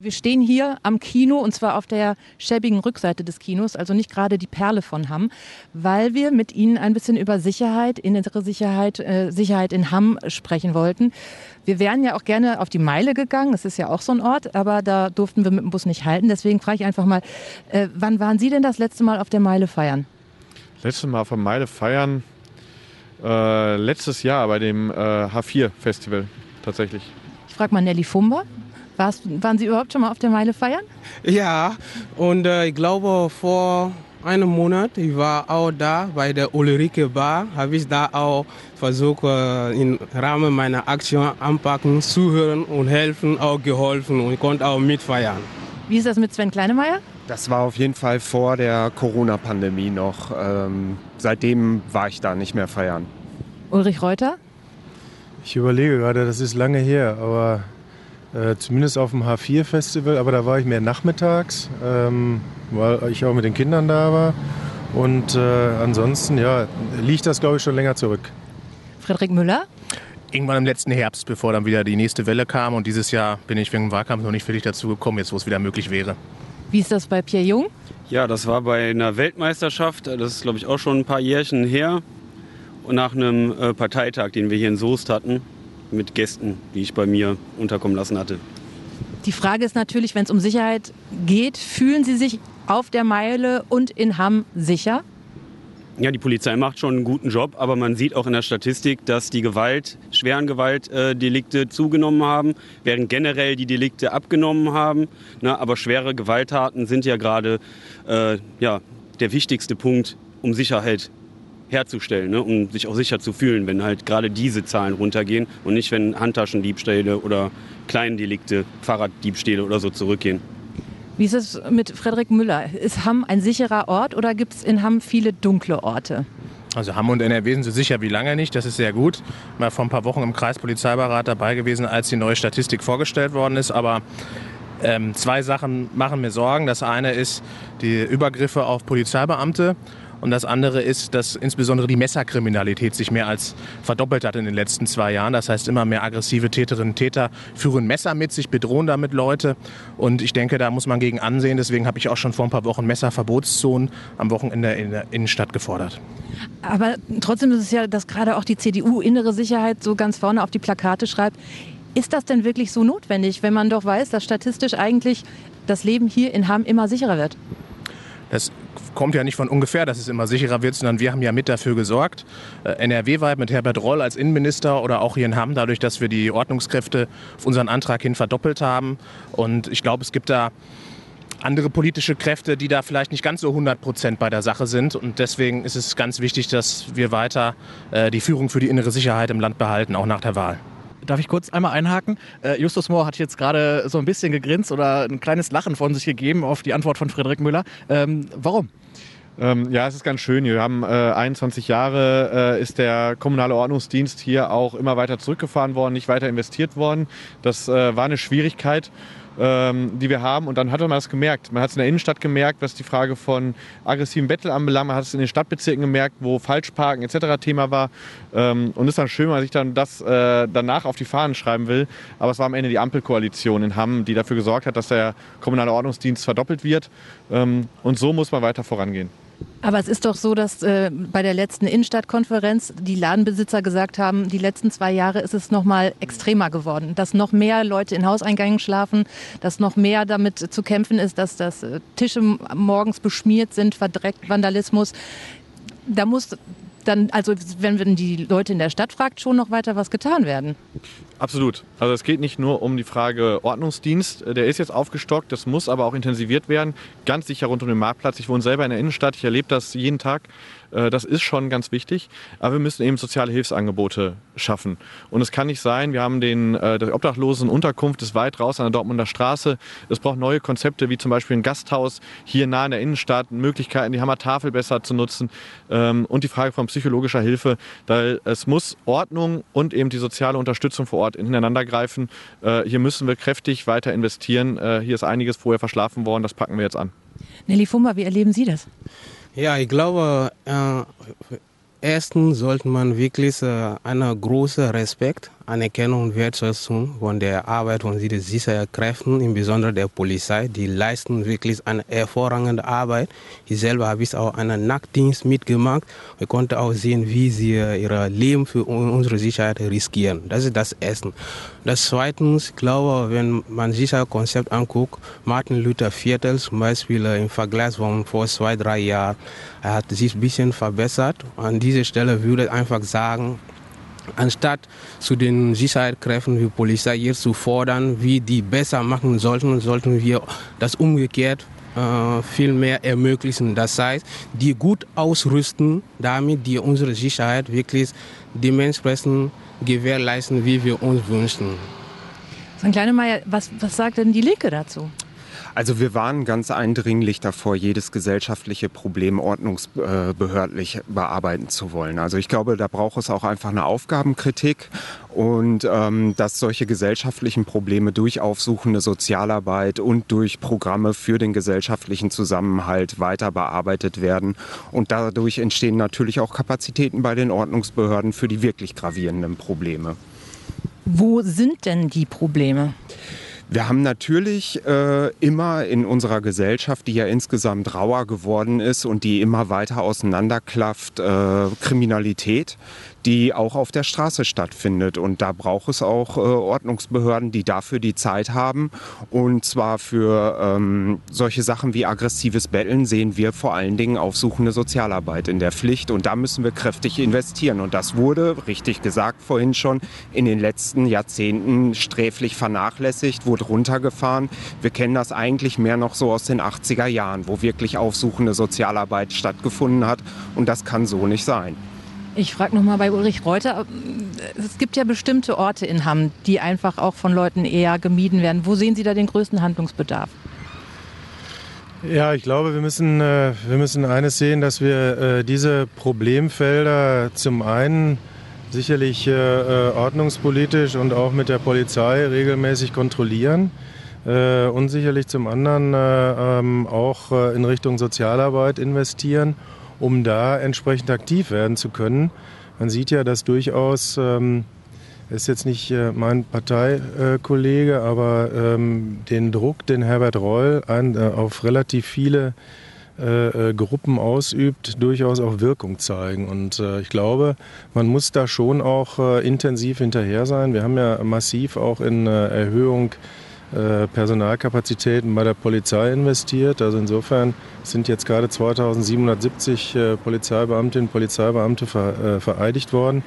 Wir stehen hier am Kino und zwar auf der schäbigen Rückseite des Kinos, also nicht gerade die Perle von Hamm, weil wir mit Ihnen ein bisschen über Sicherheit, innere Sicherheit, äh, Sicherheit in Hamm sprechen wollten. Wir wären ja auch gerne auf die Meile gegangen, es ist ja auch so ein Ort, aber da durften wir mit dem Bus nicht halten. Deswegen frage ich einfach mal, äh, wann waren Sie denn das letzte Mal auf der Meile feiern? Letztes Mal auf der Meile feiern, äh, letztes Jahr bei dem äh, H4-Festival tatsächlich. Ich frage mal Nelly Fumba. Warst, waren Sie überhaupt schon mal auf der Meile feiern? Ja, und äh, ich glaube vor einem Monat, ich war auch da bei der Ulrike Bar, habe ich da auch versucht, äh, im Rahmen meiner Aktion anpacken, zuhören und helfen, auch geholfen und konnte auch mitfeiern. Wie ist das mit Sven Kleinemeier? Das war auf jeden Fall vor der Corona-Pandemie noch. Ähm, seitdem war ich da nicht mehr feiern. Ulrich Reuter? Ich überlege gerade, das ist lange her, aber äh, zumindest auf dem H4-Festival, aber da war ich mehr nachmittags, ähm, weil ich auch mit den Kindern da war. Und äh, ansonsten, ja, liegt das, glaube ich, schon länger zurück. Frederik Müller? Irgendwann im letzten Herbst, bevor dann wieder die nächste Welle kam. Und dieses Jahr bin ich wegen dem Wahlkampf noch nicht völlig dazu gekommen, jetzt wo es wieder möglich wäre. Wie ist das bei Pierre Jung? Ja, das war bei einer Weltmeisterschaft, das ist glaube ich auch schon ein paar Jährchen her. Und nach einem äh, Parteitag, den wir hier in Soest hatten, mit Gästen, die ich bei mir unterkommen lassen hatte. Die Frage ist natürlich, wenn es um Sicherheit geht, fühlen Sie sich auf der Meile und in Hamm sicher? Ja, die Polizei macht schon einen guten Job, aber man sieht auch in der Statistik, dass die Gewalt, schweren Gewaltdelikte zugenommen haben, während generell die Delikte abgenommen haben. Na, aber schwere Gewalttaten sind ja gerade äh, ja, der wichtigste Punkt, um Sicherheit herzustellen, ne, um sich auch sicher zu fühlen, wenn halt gerade diese Zahlen runtergehen und nicht, wenn Handtaschendiebstähle oder Kleindelikte, Fahrraddiebstähle oder so zurückgehen. Wie ist es mit Frederik Müller? Ist Hamm ein sicherer Ort oder gibt es in Hamm viele dunkle Orte? Also Hamm und NRW sind so sicher wie lange nicht. Das ist sehr gut. Ich war vor ein paar Wochen im Kreispolizeibeirat dabei gewesen, als die neue Statistik vorgestellt worden ist. Aber ähm, zwei Sachen machen mir Sorgen. Das eine ist die Übergriffe auf Polizeibeamte und das andere ist, dass insbesondere die Messerkriminalität sich mehr als verdoppelt hat in den letzten zwei Jahren. Das heißt, immer mehr aggressive Täterinnen und Täter führen Messer mit sich, bedrohen damit Leute. Und ich denke, da muss man gegen ansehen. Deswegen habe ich auch schon vor ein paar Wochen Messerverbotszonen am Wochenende in der Innenstadt gefordert. Aber trotzdem ist es ja, dass gerade auch die CDU innere Sicherheit so ganz vorne auf die Plakate schreibt. Ist das denn wirklich so notwendig, wenn man doch weiß, dass statistisch eigentlich das Leben hier in Hamm immer sicherer wird? Das kommt ja nicht von ungefähr, dass es immer sicherer wird, sondern wir haben ja mit dafür gesorgt. Äh, NRW-weit mit Herbert Roll als Innenminister oder auch hier in Hamm, dadurch, dass wir die Ordnungskräfte auf unseren Antrag hin verdoppelt haben. Und ich glaube, es gibt da andere politische Kräfte, die da vielleicht nicht ganz so 100 Prozent bei der Sache sind. Und deswegen ist es ganz wichtig, dass wir weiter äh, die Führung für die innere Sicherheit im Land behalten, auch nach der Wahl. Darf ich kurz einmal einhaken? Äh, Justus Mohr hat jetzt gerade so ein bisschen gegrinst oder ein kleines Lachen von sich gegeben auf die Antwort von Frederik Müller. Ähm, warum? Ähm, ja, es ist ganz schön. Wir haben äh, 21 Jahre äh, ist der kommunale Ordnungsdienst hier auch immer weiter zurückgefahren worden, nicht weiter investiert worden. Das äh, war eine Schwierigkeit ähm, die wir haben. Und dann hat man das gemerkt. Man hat es in der Innenstadt gemerkt, was die Frage von aggressiven Bettel anbelangt. Man hat es in den Stadtbezirken gemerkt, wo Falschparken etc. Thema war. Ähm, und es ist dann schön, wenn man sich dann das äh, danach auf die Fahnen schreiben will. Aber es war am Ende die Ampelkoalition in Hamm, die dafür gesorgt hat, dass der kommunale Ordnungsdienst verdoppelt wird. Ähm, und so muss man weiter vorangehen. Aber es ist doch so, dass äh, bei der letzten Innenstadtkonferenz die Ladenbesitzer gesagt haben, die letzten zwei Jahre ist es noch mal extremer geworden, dass noch mehr Leute in Hauseingängen schlafen, dass noch mehr damit zu kämpfen ist, dass das äh, Tische morgens beschmiert sind, verdreckt, Vandalismus. Da muss dann, also wenn die Leute in der Stadt fragt, schon noch weiter was getan werden. Absolut. Also es geht nicht nur um die Frage Ordnungsdienst, der ist jetzt aufgestockt, das muss aber auch intensiviert werden, ganz sicher rund um den Marktplatz. Ich wohne selber in der Innenstadt, ich erlebe das jeden Tag. Äh, das ist schon ganz wichtig, aber wir müssen eben soziale Hilfsangebote schaffen. Und es kann nicht sein, wir haben den, äh, die Obdachlosenunterkunft ist weit raus an der Dortmunder Straße. Es braucht neue Konzepte, wie zum Beispiel ein Gasthaus hier nah in der Innenstadt, Möglichkeiten, die Hammertafel besser zu nutzen ähm, und die Frage von psychologischer Hilfe. Da es muss Ordnung und eben die soziale Unterstützung vor Ort ineinander greifen. Äh, hier müssen wir kräftig weiter investieren. hier ist einiges vorher verschlafen worden, das packen wir jetzt an. Nelly Fumba, wie erleben Sie das? Ja, ich glaube, äh, erstens sollte man wirklich äh, einen großen Respekt Anerkennung und Wertschätzung von der Arbeit von den Sicherheitskräften, insbesondere der Polizei. Die leisten wirklich eine hervorragende Arbeit. Ich selber habe ich auch einen Nachtdienst mitgemacht. Wir konnten auch sehen, wie sie ihr Leben für unsere Sicherheit riskieren. Das ist das Erste. Das Zweite, ich glaube, wenn man sich das Konzept anguckt, Martin Luther Viertel zum Beispiel im Vergleich von vor zwei, drei Jahren, er hat sich ein bisschen verbessert. An dieser Stelle würde ich einfach sagen, anstatt zu den Sicherheitskräften wie Polizei hier zu fordern, wie die besser machen sollten, sollten wir das umgekehrt äh, viel mehr ermöglichen. Das heißt, die gut ausrüsten, damit die unsere Sicherheit wirklich dementsprechend gewährleisten, wie wir uns wünschen. Herr Kleinemeier, was, was sagt denn die Linke dazu? Also wir waren ganz eindringlich davor, jedes gesellschaftliche Problem ordnungsbehördlich bearbeiten zu wollen. Also ich glaube, da braucht es auch einfach eine Aufgabenkritik und ähm, dass solche gesellschaftlichen Probleme durch aufsuchende Sozialarbeit und durch Programme für den gesellschaftlichen Zusammenhalt weiter bearbeitet werden. Und dadurch entstehen natürlich auch Kapazitäten bei den Ordnungsbehörden für die wirklich gravierenden Probleme. Wo sind denn die Probleme? Wir haben natürlich äh, immer in unserer Gesellschaft, die ja insgesamt rauer geworden ist und die immer weiter auseinanderklafft, äh, Kriminalität die auch auf der Straße stattfindet. Und da braucht es auch äh, Ordnungsbehörden, die dafür die Zeit haben. Und zwar für ähm, solche Sachen wie aggressives Betteln sehen wir vor allen Dingen aufsuchende Sozialarbeit in der Pflicht. Und da müssen wir kräftig investieren. Und das wurde, richtig gesagt vorhin schon, in den letzten Jahrzehnten sträflich vernachlässigt, wurde runtergefahren. Wir kennen das eigentlich mehr noch so aus den 80er Jahren, wo wirklich aufsuchende Sozialarbeit stattgefunden hat. Und das kann so nicht sein. Ich frage noch mal bei Ulrich Reuter. Es gibt ja bestimmte Orte in Hamm, die einfach auch von Leuten eher gemieden werden. Wo sehen Sie da den größten Handlungsbedarf? Ja, ich glaube, wir müssen, äh, wir müssen eines sehen, dass wir äh, diese Problemfelder zum einen sicherlich äh, ordnungspolitisch und auch mit der Polizei regelmäßig kontrollieren und sicherlich zum anderen ähm, auch in Richtung Sozialarbeit investieren um da entsprechend aktiv werden zu können. Man sieht ja, dass durchaus, ähm, ist jetzt nicht äh, mein Parteikollege, äh, aber ähm, den Druck, den Herbert Reul ein, äh, auf relativ viele äh, äh, Gruppen ausübt, durchaus auch Wirkung zeigen. Und äh, ich glaube, man muss da schon auch intensiv hinterher sein. Wir haben ja massiv auch in Erhöhung äh, Personalkapazitäten bei der Polizei investiert. Also insofern sind jetzt gerade 2770 äh, Polizeibeamtinnen und Polizeibeamte äh, vereidigt worden,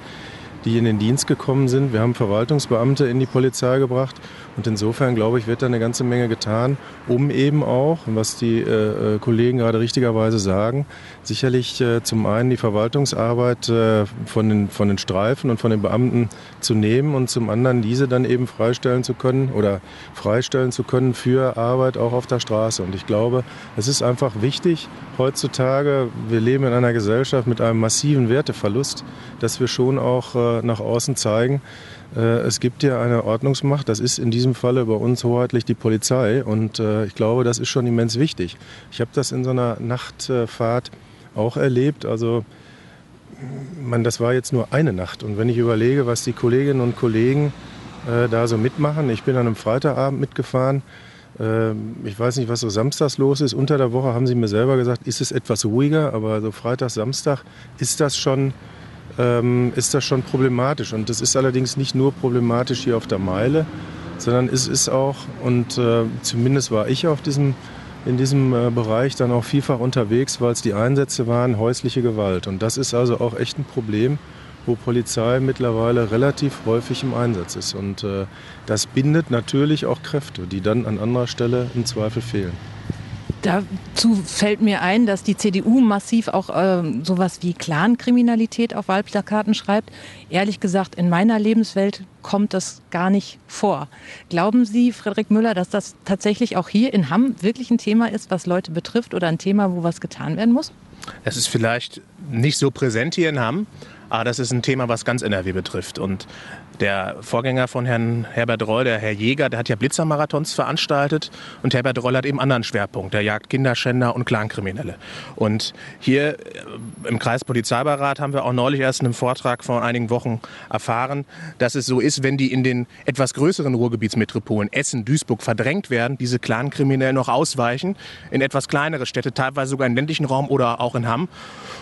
die in den Dienst gekommen sind. Wir haben Verwaltungsbeamte in die Polizei gebracht. Und insofern, glaube ich, wird da eine ganze Menge getan, um eben auch, was die äh, Kollegen gerade richtigerweise sagen, sicherlich äh, zum einen die Verwaltungsarbeit äh, von, den, von den Streifen und von den Beamten zu nehmen und zum anderen diese dann eben freistellen zu können oder freistellen zu können für Arbeit auch auf der Straße. Und ich glaube, es ist einfach wichtig heutzutage, wir leben in einer Gesellschaft mit einem massiven Werteverlust, dass wir schon auch nach außen zeigen, äh, es gibt ja eine Ordnungsmacht, das ist in diesem Falle bei uns hoheitlich die Polizei. Und äh, ich glaube, das ist schon immens wichtig. Ich habe das in so einer Nachtfahrt auch erlebt, also man, das war jetzt nur eine Nacht. Und wenn ich überlege, was die Kolleginnen und Kollegen äh, da so mitmachen, ich bin an einem Freitagabend mitgefahren, ich weiß nicht, was so samstags los ist. Unter der Woche haben sie mir selber gesagt, ist es etwas ruhiger, aber so Freitag, Samstag ist das schon ähm, ist das schon problematisch. Und das ist allerdings nicht nur problematisch hier auf der Meile, sondern es ist auch, und äh, zumindest war ich auf diesem, in diesem äh, Bereich dann auch vielfach unterwegs, weil es die Einsätze waren, häusliche Gewalt. Und das ist also auch echt ein Problem, wo Polizei mittlerweile relativ häufig im Einsatz ist. Und äh, das bindet natürlich auch Kräfte, die dann an anderer Stelle im Zweifel fehlen. Dazu fällt mir ein, dass die CDU massiv auch äh, sowas wie Clankriminalität auf Wahlplakaten schreibt. Ehrlich gesagt, in meiner Lebenswelt kommt das gar nicht vor. Glauben Sie, Frederik Müller, dass das tatsächlich auch hier in Hamm wirklich ein Thema ist, was Leute betrifft oder ein Thema, wo was getan werden muss? Es ist vielleicht nicht so präsent hier in Hamm, Aber das ist ein Thema, was ganz NRW betrifft. Und der Vorgänger von Herrn Herbert Reul, der Herr Jäger, der hat ja Blitzermarathons veranstaltet. Und Herbert Reul hat eben anderen Schwerpunkt. Der jagt Kinderschänder und Clankriminelle. Und hier äh, im Kreispolizeibeirat haben wir auch neulich erst in einem Vortrag vor einigen Wochen erfahren, dass es so ist, wenn die in den etwas größeren Ruhrgebietsmetropolen Essen, Duisburg verdrängt werden, diese Clankriminellen noch ausweichen in etwas kleinere Städte, teilweise sogar im ländlichen Raum oder auch in Hamm.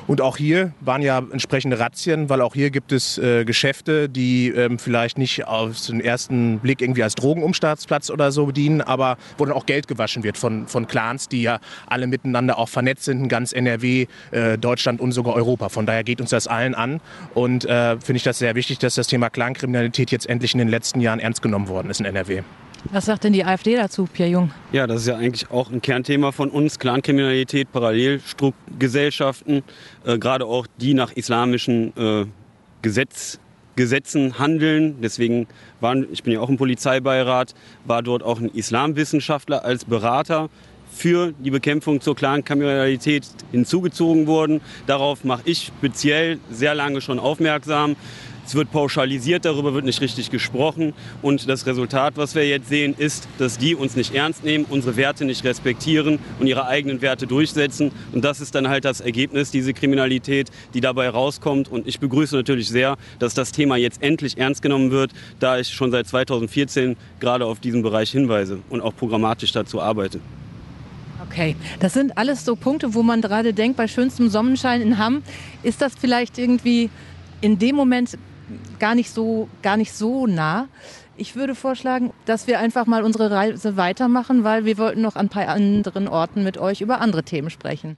Und auch hier waren ja entsprechende Razzien, weil auch hier gibt es äh, Geschäfte, die ähm, vielleicht nicht auf den ersten Blick irgendwie als Drogenumstartsplatz oder so dienen, aber wo dann auch Geld gewaschen wird von, von Clans, die ja alle miteinander auch vernetzt sind in ganz NRW, äh, Deutschland und sogar Europa. Von daher geht uns das allen an und äh, finde ich das sehr wichtig, dass das Thema Clankriminalität jetzt endlich in den letzten Jahren ernst genommen worden ist in NRW. Was sagt denn die AfD dazu, Pierre Jung? Ja, das ist ja eigentlich auch ein Kernthema von uns. Clankriminalität, Parallelgesellschaften, äh, gerade auch die nach islamischen äh, Gesetz, Gesetzen handeln. Deswegen waren, ich bin ja auch im Polizeibeirat, war dort auch ein Islamwissenschaftler als Berater für die Bekämpfung zur Clankriminalität hinzugezogen worden. Darauf mache ich speziell sehr lange schon aufmerksam. Es wird pauschalisiert, darüber wird nicht richtig gesprochen. Und das Resultat, was wir jetzt sehen, ist, dass die uns nicht ernst nehmen, unsere Werte nicht respektieren und ihre eigenen Werte durchsetzen. Und das ist dann halt das Ergebnis, diese Kriminalität, die dabei rauskommt. Und ich begrüße natürlich sehr, dass das Thema jetzt endlich ernst genommen wird, da ich schon seit 2014 gerade auf diesen Bereich hinweise und auch programmatisch dazu arbeite. Okay, das sind alles so Punkte, wo man gerade denkt, bei schönstem Sonnenschein in Hamm, ist das vielleicht irgendwie in dem Moment gar nicht so, gar nicht so nah. Ich würde vorschlagen, dass wir einfach mal unsere Reise weitermachen, weil wir wollten noch an ein paar anderen Orten mit euch über andere Themen sprechen.